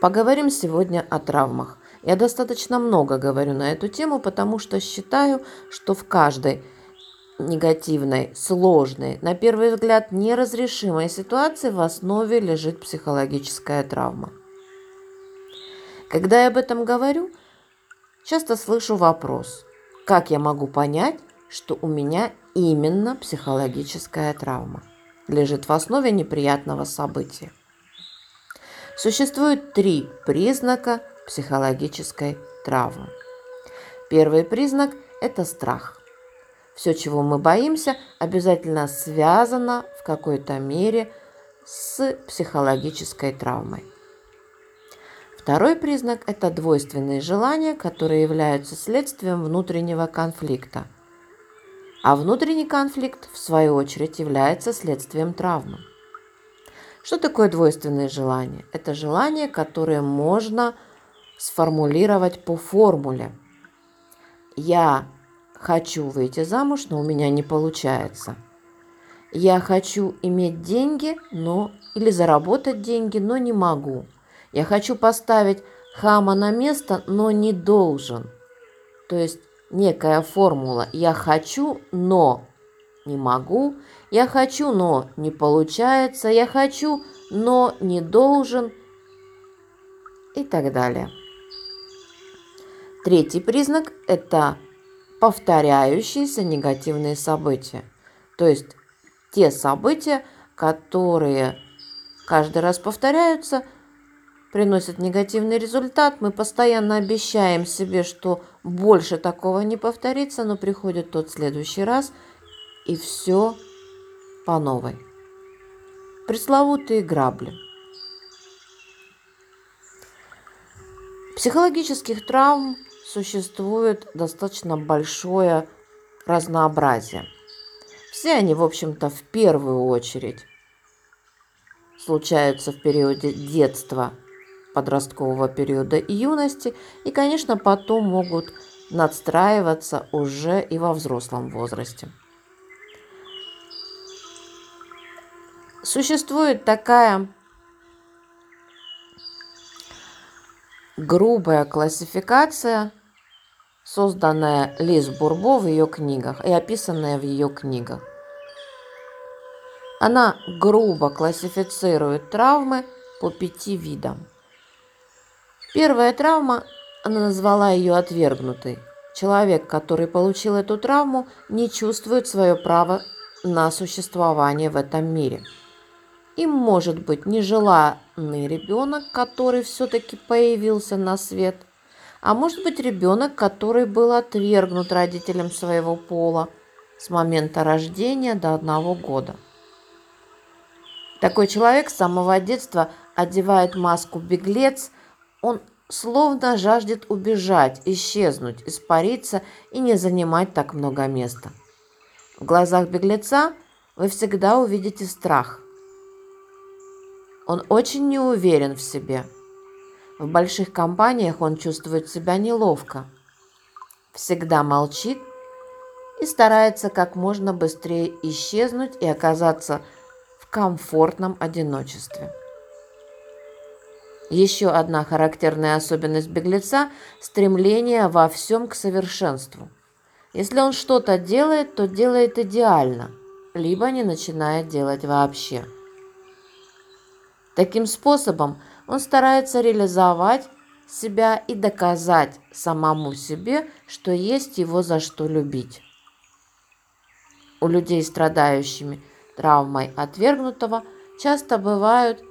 Поговорим сегодня о травмах. Я достаточно много говорю на эту тему, потому что считаю, что в каждой негативной, сложной, на первый взгляд неразрешимой ситуации в основе лежит психологическая травма. Когда я об этом говорю, часто слышу вопрос, как я могу понять, что у меня именно психологическая травма лежит в основе неприятного события. Существует три признака психологической травмы. Первый признак – это страх. Все, чего мы боимся, обязательно связано в какой-то мере с психологической травмой. Второй признак – это двойственные желания, которые являются следствием внутреннего конфликта. А внутренний конфликт, в свою очередь, является следствием травмы. Что такое двойственные желания? Это желания, которые можно сформулировать по формуле. Я хочу выйти замуж, но у меня не получается. Я хочу иметь деньги, но или заработать деньги, но не могу. Я хочу поставить хама на место, но не должен. То есть некая формула «я хочу, но не могу», «я хочу, но не получается», «я хочу, но не должен» и так далее. Третий признак – это повторяющиеся негативные события. То есть те события, которые каждый раз повторяются, приносят негативный результат. Мы постоянно обещаем себе, что больше такого не повторится, но приходит тот следующий раз, и все по новой. Пресловутые грабли. Психологических травм существует достаточно большое разнообразие. Все они, в общем-то, в первую очередь случаются в периоде детства, подросткового периода и юности, и, конечно, потом могут надстраиваться уже и во взрослом возрасте. Существует такая грубая классификация созданная Лиз Бурбо в ее книгах и описанная в ее книгах. Она грубо классифицирует травмы по пяти видам. Первая травма, она назвала ее отвергнутой. Человек, который получил эту травму, не чувствует свое право на существование в этом мире. Им может быть нежеланный ребенок, который все-таки появился на свет – а может быть ребенок, который был отвергнут родителям своего пола с момента рождения до одного года. Такой человек с самого детства одевает маску беглец, он словно жаждет убежать, исчезнуть, испариться и не занимать так много места. В глазах беглеца вы всегда увидите страх. Он очень не уверен в себе – в больших компаниях он чувствует себя неловко, всегда молчит и старается как можно быстрее исчезнуть и оказаться в комфортном одиночестве. Еще одна характерная особенность беглеца – стремление во всем к совершенству. Если он что-то делает, то делает идеально, либо не начинает делать вообще. Таким способом он старается реализовать себя и доказать самому себе, что есть его за что любить. У людей, страдающими травмой отвергнутого, часто бывают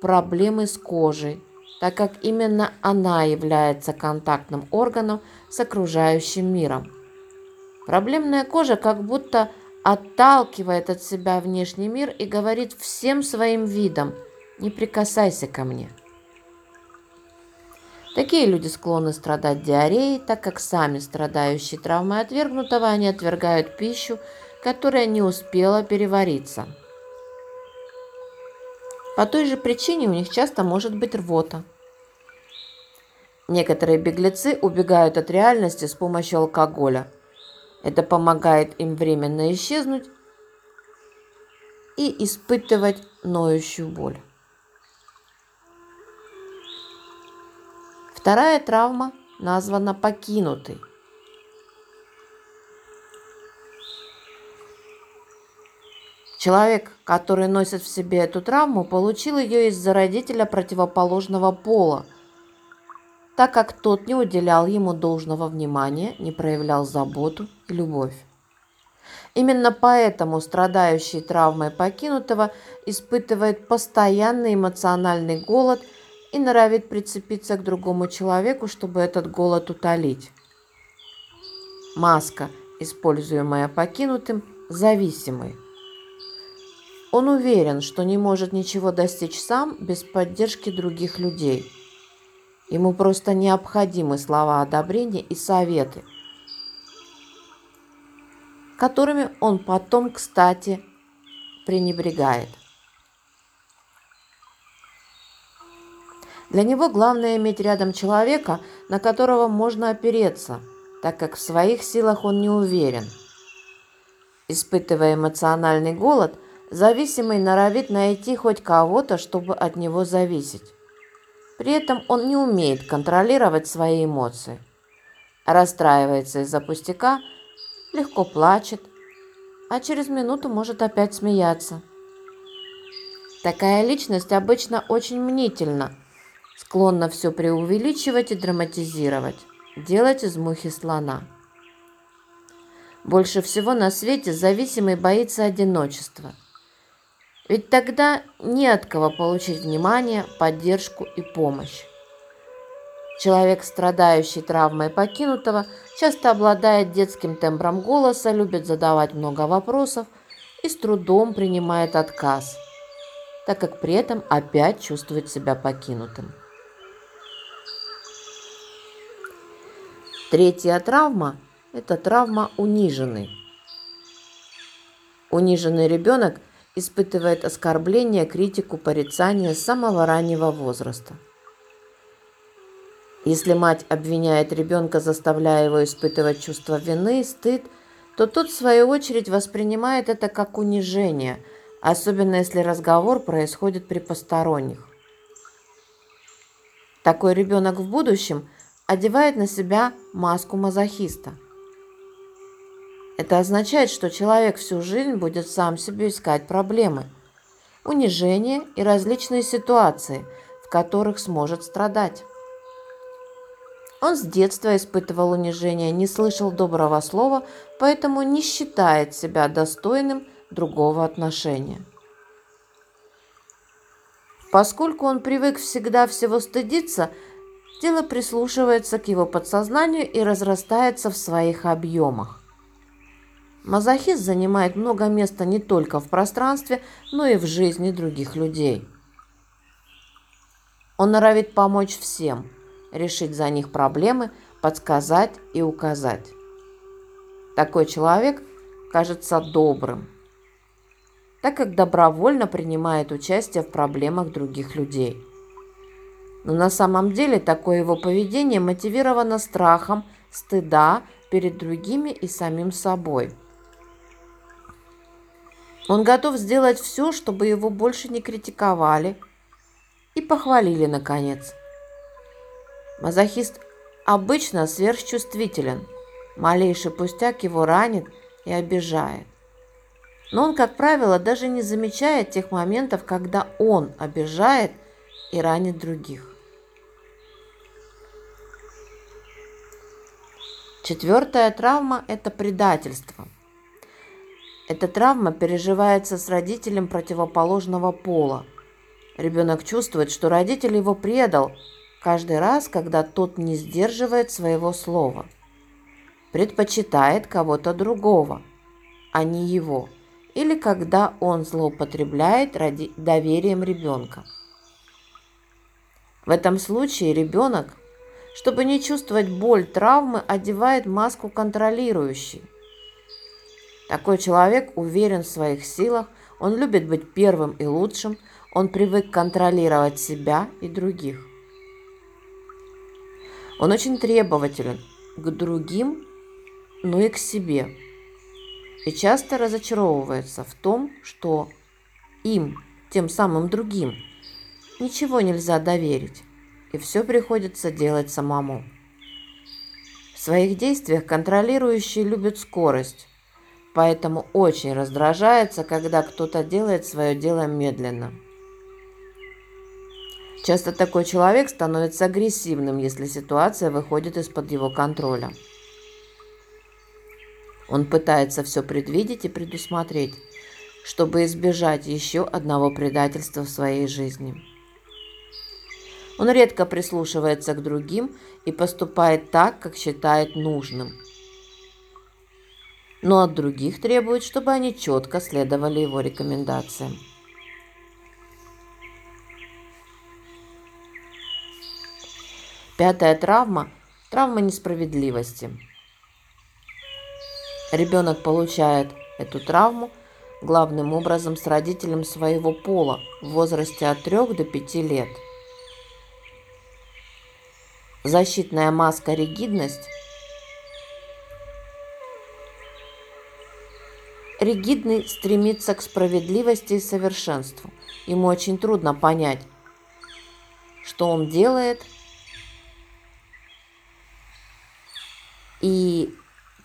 проблемы с кожей, так как именно она является контактным органом с окружающим миром. Проблемная кожа как будто отталкивает от себя внешний мир и говорит всем своим видом – не прикасайся ко мне. Такие люди склонны страдать диареей, так как сами страдающие травмой отвергнутого, они отвергают пищу, которая не успела перевариться. По той же причине у них часто может быть рвота. Некоторые беглецы убегают от реальности с помощью алкоголя. Это помогает им временно исчезнуть и испытывать ноющую боль. Вторая травма названа покинутый. Человек, который носит в себе эту травму, получил ее из-за родителя противоположного пола, так как тот не уделял ему должного внимания, не проявлял заботу и любовь. Именно поэтому страдающий травмой покинутого испытывает постоянный эмоциональный голод и норовит прицепиться к другому человеку, чтобы этот голод утолить. Маска, используемая покинутым, зависимый. Он уверен, что не может ничего достичь сам без поддержки других людей. Ему просто необходимы слова одобрения и советы, которыми он потом, кстати, пренебрегает. Для него главное иметь рядом человека, на которого можно опереться, так как в своих силах он не уверен. Испытывая эмоциональный голод, Зависимый норовит найти хоть кого-то, чтобы от него зависеть. При этом он не умеет контролировать свои эмоции. Расстраивается из-за пустяка, легко плачет, а через минуту может опять смеяться. Такая личность обычно очень мнительна, склонна все преувеличивать и драматизировать, делать из мухи слона. Больше всего на свете зависимый боится одиночества – ведь тогда не от кого получить внимание, поддержку и помощь. Человек, страдающий травмой покинутого, часто обладает детским тембром голоса, любит задавать много вопросов и с трудом принимает отказ, так как при этом опять чувствует себя покинутым. Третья травма – это травма униженный. Униженный ребенок – испытывает оскорбление, критику, порицание с самого раннего возраста. Если мать обвиняет ребенка, заставляя его испытывать чувство вины стыд, то тот, в свою очередь, воспринимает это как унижение, особенно если разговор происходит при посторонних. Такой ребенок в будущем одевает на себя маску мазохиста – это означает, что человек всю жизнь будет сам себе искать проблемы, унижения и различные ситуации, в которых сможет страдать. Он с детства испытывал унижение, не слышал доброго слова, поэтому не считает себя достойным другого отношения. Поскольку он привык всегда всего стыдиться, тело прислушивается к его подсознанию и разрастается в своих объемах. Мазохист занимает много места не только в пространстве, но и в жизни других людей. Он норовит помочь всем, решить за них проблемы, подсказать и указать. Такой человек кажется добрым, так как добровольно принимает участие в проблемах других людей. Но на самом деле такое его поведение мотивировано страхом, стыда перед другими и самим собой – он готов сделать все, чтобы его больше не критиковали и похвалили, наконец. Мазохист обычно сверхчувствителен. Малейший пустяк его ранит и обижает. Но он, как правило, даже не замечает тех моментов, когда он обижает и ранит других. Четвертая травма – это предательство. Эта травма переживается с родителем противоположного пола. Ребенок чувствует, что родитель его предал каждый раз, когда тот не сдерживает своего слова. Предпочитает кого-то другого, а не его. Или когда он злоупотребляет ради доверием ребенка. В этом случае ребенок, чтобы не чувствовать боль травмы, одевает маску контролирующей такой человек уверен в своих силах, он любит быть первым и лучшим, он привык контролировать себя и других. Он очень требователен к другим, но и к себе. И часто разочаровывается в том, что им, тем самым другим, ничего нельзя доверить и все приходится делать самому. В своих действиях контролирующий любит скорость, поэтому очень раздражается, когда кто-то делает свое дело медленно. Часто такой человек становится агрессивным, если ситуация выходит из-под его контроля. Он пытается все предвидеть и предусмотреть, чтобы избежать еще одного предательства в своей жизни. Он редко прислушивается к другим и поступает так, как считает нужным. Но от других требует, чтобы они четко следовали его рекомендациям. Пятая травма – травма несправедливости. Ребенок получает эту травму главным образом с родителем своего пола в возрасте от 3 до 5 лет. Защитная маска ригидность Ригидный стремится к справедливости и совершенству. Ему очень трудно понять, что он делает – И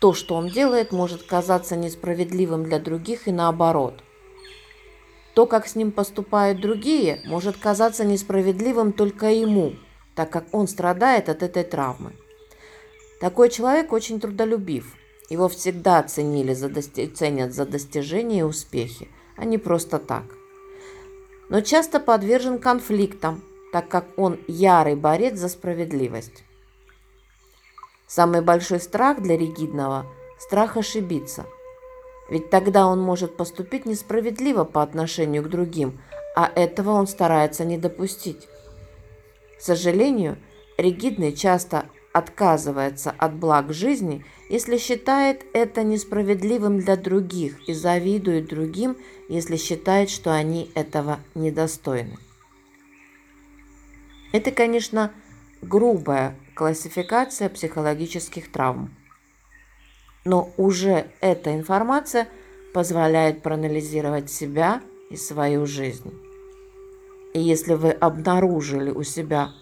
то, что он делает, может казаться несправедливым для других и наоборот. То, как с ним поступают другие, может казаться несправедливым только ему, так как он страдает от этой травмы. Такой человек очень трудолюбив. Его всегда ценили за дости... ценят за достижения и успехи, а не просто так. Но часто подвержен конфликтам, так как он ярый борец за справедливость. Самый большой страх для ригидного – страх ошибиться. Ведь тогда он может поступить несправедливо по отношению к другим, а этого он старается не допустить. К сожалению, ригидный часто отказывается от благ жизни, если считает это несправедливым для других и завидует другим, если считает, что они этого недостойны. Это, конечно, грубая классификация психологических травм. Но уже эта информация позволяет проанализировать себя и свою жизнь. И если вы обнаружили у себя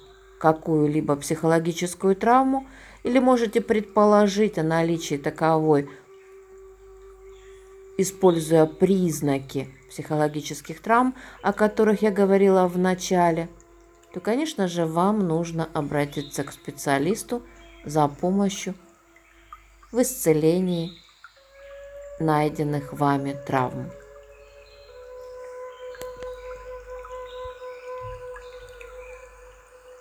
какую-либо психологическую травму или можете предположить о наличии таковой, используя признаки психологических травм, о которых я говорила в начале – то, конечно же, вам нужно обратиться к специалисту за помощью в исцелении найденных вами травм.